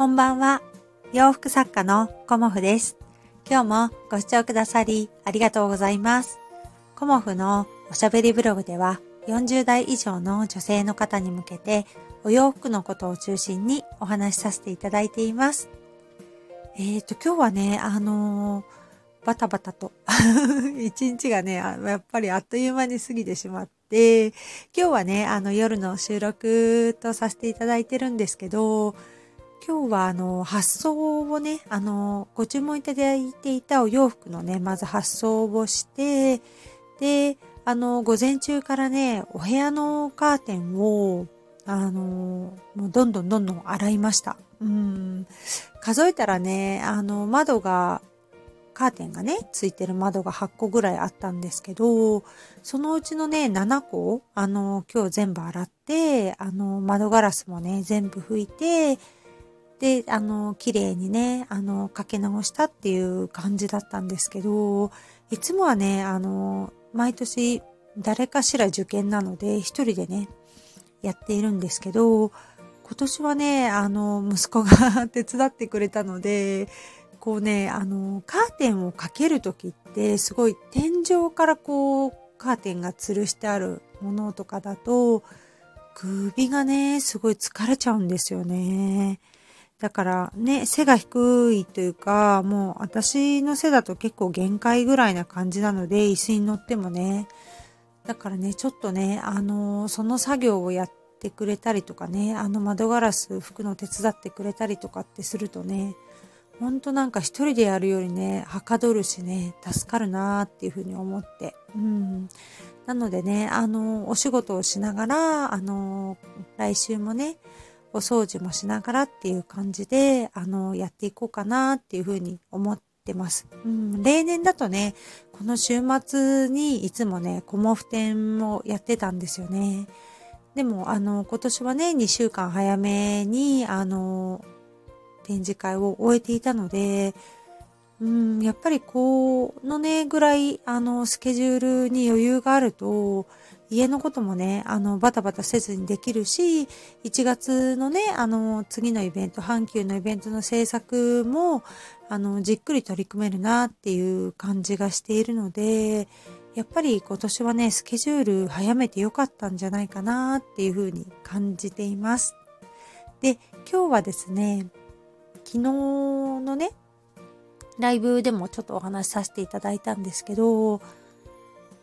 こんばんは。洋服作家のコモフです。今日もご視聴くださりありがとうございます。コモフのおしゃべりブログでは40代以上の女性の方に向けてお洋服のことを中心にお話しさせていただいています。えっ、ー、と、今日はね、あのー、バタバタと 一日がね、やっぱりあっという間に過ぎてしまって、今日はね、あの夜の収録とさせていただいてるんですけど、今日はあの発送をね、あのご注文いただいていたお洋服のね、まず発送をして、で、あの午前中からね、お部屋のカーテンをあのもうどんどんどんどん洗いました。うん。数えたらね、あの窓がカーテンがね、ついてる窓が8個ぐらいあったんですけど、そのうちのね、7個、あの、今日全部洗って、あの、窓ガラスもね、全部拭いて、で、あの、綺麗にね、あの、かけ直したっていう感じだったんですけど、いつもはね、あの、毎年誰かしら受験なので、一人でね、やっているんですけど、今年はね、あの、息子が 手伝ってくれたので、こうね、あの、カーテンをかけるときって、すごい天井からこう、カーテンが吊るしてあるものとかだと、首がね、すごい疲れちゃうんですよね。だからね、背が低いというか、もう私の背だと結構限界ぐらいな感じなので、椅子に乗ってもね。だからね、ちょっとね、あの、その作業をやってくれたりとかね、あの窓ガラス拭くの手伝ってくれたりとかってするとね、ほんとなんか一人でやるよりね、はかどるしね、助かるなーっていうふうに思って。うん。なのでね、あの、お仕事をしながら、あの、来週もね、お掃除もしながらっていう感じで、あの、やっていこうかなっていうふうに思ってます。うん、例年だとね、この週末にいつもね、コモフ展をやってたんですよね。でも、あの、今年はね、2週間早めに、あの、展示会を終えていたので、うん、やっぱりこのね、ぐらい、あの、スケジュールに余裕があると、家のこともね、あの、バタバタせずにできるし、1月のね、あの、次のイベント、阪急のイベントの制作も、あの、じっくり取り組めるなっていう感じがしているので、やっぱり今年はね、スケジュール早めてよかったんじゃないかなっていうふうに感じています。で、今日はですね、昨日のね、ライブでもちょっとお話しさせていただいたんですけど、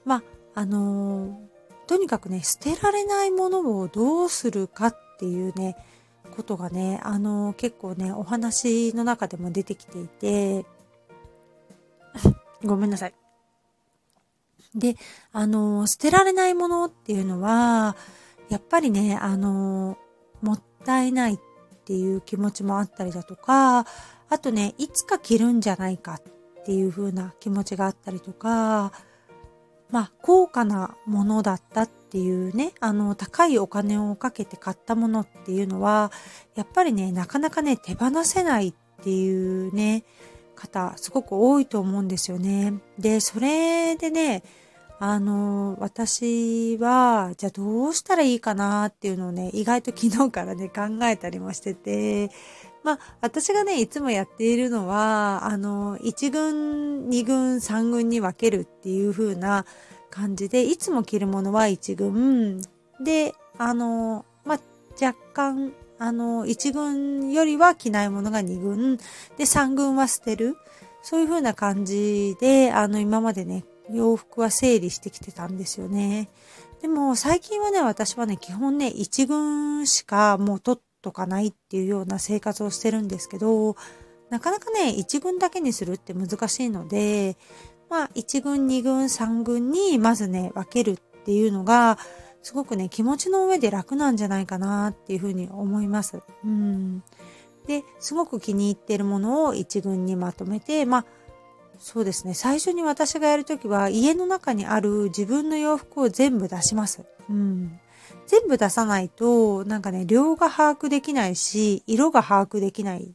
まあ、あのとにかくね、捨てられないものをどうするかっていうね、ことがね、あの、結構ね、お話の中でも出てきていて、ごめんなさい。で、あの、捨てられないものっていうのは、やっぱりね、あの、もったいないっていう気持ちもあったりだとか、あとね、いつか着るんじゃないかっていう風な気持ちがあったりとか、まあ、高価なものだったっていうね、あの、高いお金をかけて買ったものっていうのは、やっぱりね、なかなかね、手放せないっていうね、方、すごく多いと思うんですよね。で、それでね、あの、私は、じゃあどうしたらいいかなっていうのをね、意外と昨日からね、考えたりもしてて、まあ、私がね、いつもやっているのは、あの、1軍、2軍、3軍に分けるっていう風な感じで、いつも着るものは1軍、で、あの、まあ、若干、あの、1軍よりは着ないものが2軍、で、3軍は捨てる。そういう風な感じで、あの、今までね、洋服は整理してきてたんですよね。でも、最近はね、私はね、基本ね、1軍しかもう取っとかないっていうような生活をしてるんですけど、なかなかね、1軍だけにするって難しいので、まあ、1軍、2軍、3軍にまずね、分けるっていうのが、すごくね、気持ちの上で楽なんじゃないかなっていうふうに思います。うん。で、すごく気に入ってるものを1軍にまとめて、まあ、そうですね。最初に私がやるときは、家の中にある自分の洋服を全部出します。うん。全部出さないと、なんかね、量が把握できないし、色が把握できないっ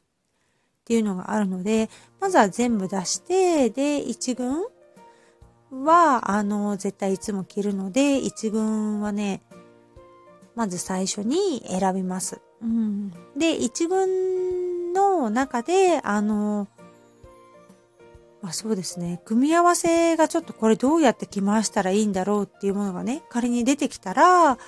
ていうのがあるので、まずは全部出して、で、1軍は、あの、絶対いつも着るので、1軍はね、まず最初に選びます。うん。で、1軍の中で、あの、まあ、そうですね、組み合わせがちょっとこれどうやって着回したらいいんだろうっていうものがね、仮に出てきたら、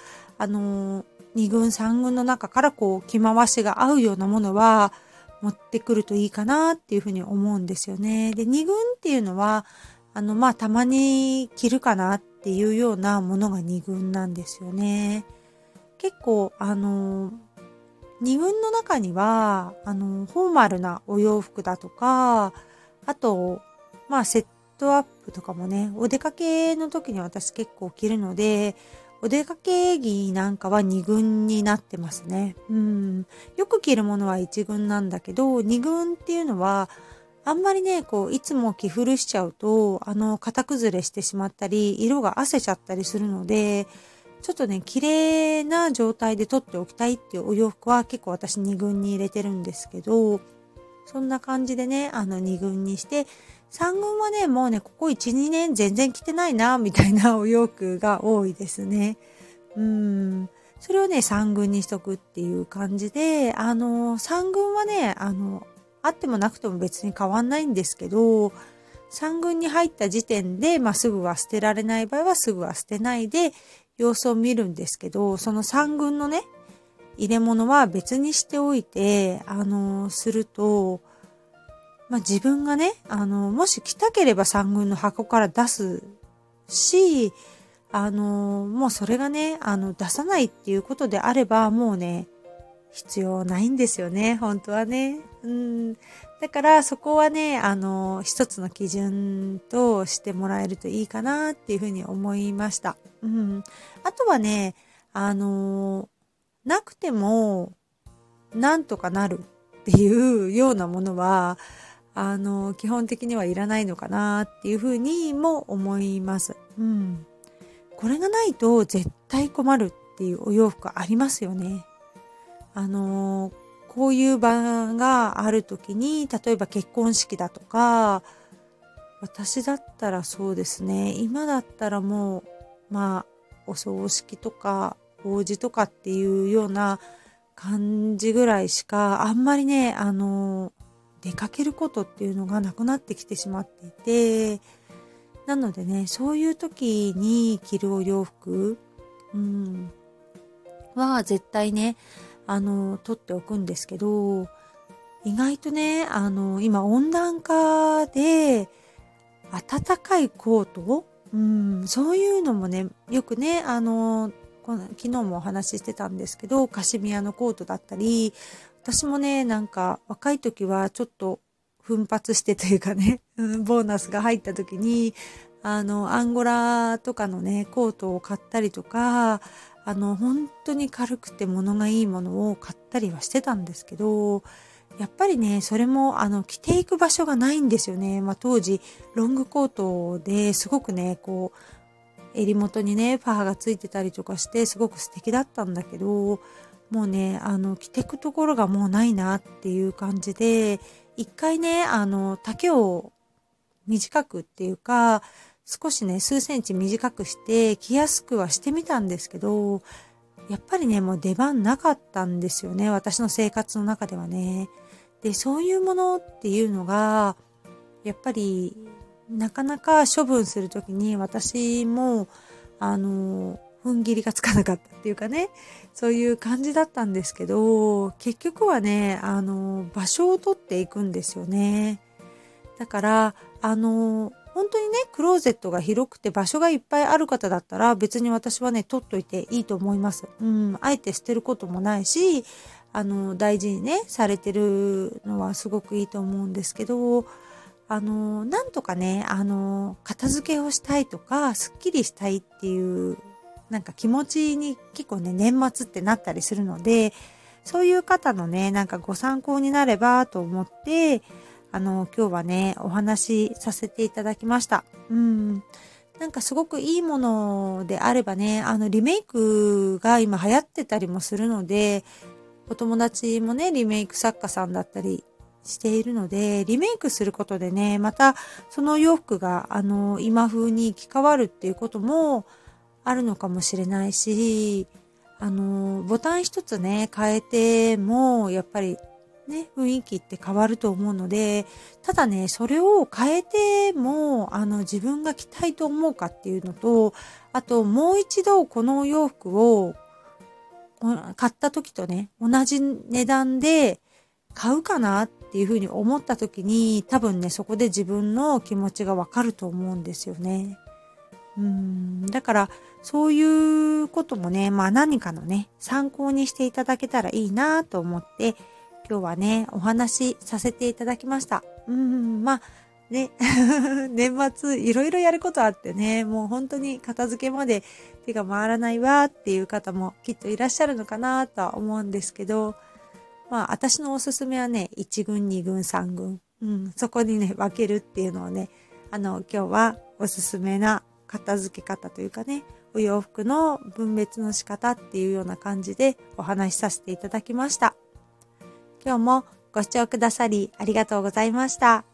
あの、2軍3軍の中からこう着回しが合うようなものは持ってくるといいかなっていうふうに思うんですよね。で、2軍っていうのは、あの、まあ、たまに着るかなっていうようなものが2軍なんですよね。結構、あの、2軍の中には、あの、フォーマルなお洋服だとか、あと、まあ、セットアップとかもね、お出かけの時に私結構着るので、お出かけ着なんかは2軍になってますね。うん。よく着るものは1軍なんだけど、2軍っていうのは、あんまりね、こう、いつも着古しちゃうと、あの、型崩れしてしまったり、色が褪せちゃったりするので、ちょっとね、綺麗な状態で取っておきたいっていうお洋服は結構私2軍に入れてるんですけど、そんな感じでね、あの2軍にして、3軍はね、もうね、ここ1、2年全然着てないな、みたいなお洋服が多いですね。うん。それをね、3軍にしとくっていう感じで、あの、3軍はね、あの、あってもなくても別に変わんないんですけど、3軍に入った時点で、まあ、すぐは捨てられない場合はすぐは捨てないで様子を見るんですけど、その3軍のね、入れ物は別にしておいて、あの、すると、まあ、自分がね、あの、もし来たければ3軍の箱から出すし、あの、もうそれがね、あの、出さないっていうことであれば、もうね、必要ないんですよね、本当はね。うん。だからそこはね、あの、一つの基準としてもらえるといいかなっていうふうに思いました。うん。あとはね、あの、なくても、なんとかなるっていうようなものは、あの、基本的にはいらないのかなっていうふうにも思います。うん。これがないと絶対困るっていうお洋服ありますよね。あのー、こういう場がある時に、例えば結婚式だとか、私だったらそうですね、今だったらもう、まあ、お葬式とか、法事とかっていうような感じぐらいしか、あんまりね、あのー、出かけることっていうのがなくなってきてしまっていて、なのでね、そういう時に着るお洋服、うん、は絶対ね、あの、取っておくんですけど、意外とね、あの、今温暖化で、暖かいコートうん、そういうのもね、よくね、あの、昨日もお話ししてたんですけど、カシミヤのコートだったり、私もね、なんか若い時はちょっと奮発してというかね、ボーナスが入った時に、あの、アンゴラとかのね、コートを買ったりとか、あの、本当に軽くて物がいいものを買ったりはしてたんですけど、やっぱりね、それも、あの、着ていく場所がないんですよね。まあ、当時、ロングコートですごくね、こう、襟元にね、パーがついてたりとかして、すごく素敵だったんだけど、もうね、あの、着てくところがもうないなっていう感じで、一回ね、あの、丈を短くっていうか、少しね、数センチ短くして着やすくはしてみたんですけど、やっぱりね、もう出番なかったんですよね。私の生活の中ではね。で、そういうものっていうのが、やっぱり、なかなか処分するときに私も、あの、踏ん切りがつかなかったっていうかね、そういう感じだったんですけど、結局はね、あの、場所を取っていくんですよね。だから、あの、本当にね、クローゼットが広くて場所がいっぱいある方だったら別に私はね、取っといていいと思います。うん、あえて捨てることもないし、あの、大事にね、されてるのはすごくいいと思うんですけど、あの、なんとかね、あの、片付けをしたいとか、すっきりしたいっていう、なんか気持ちに結構ね、年末ってなったりするので、そういう方のね、なんかご参考になればと思って、あの、今日はね、お話しさせていただきました。うん。なんかすごくいいものであればね、あの、リメイクが今流行ってたりもするので、お友達もね、リメイク作家さんだったりしているので、リメイクすることでね、またその洋服が、あの、今風に着替わるっていうこともあるのかもしれないし、あの、ボタン一つね、変えても、やっぱりね、雰囲気って変わると思うので、ただね、それを変えても、あの、自分が着たいと思うかっていうのと、あと、もう一度このお洋服を買った時とね、同じ値段で買うかなっていうふうに思った時に、多分ね、そこで自分の気持ちがわかると思うんですよね。うん、だから、そういうこともね、まあ何かのね、参考にしていただけたらいいなと思って、今日はね、お話しさせていただきました。うん、まあ、ね、年末いろいろやることあってね、もう本当に片付けまで手が回らないわっていう方もきっといらっしゃるのかなとは思うんですけど、まあ私のおすすめはね、1軍、2軍、3軍。うん、そこにね、分けるっていうのをね、あの、今日はおすすめな片付け方というかね、お洋服の分別の仕方っていうような感じでお話しさせていただきました。今日もご視聴くださりありがとうございました。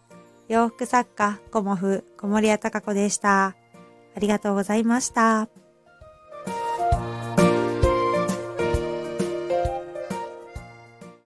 洋服作家、コモフ、小森屋隆子でした。ありがとうございました。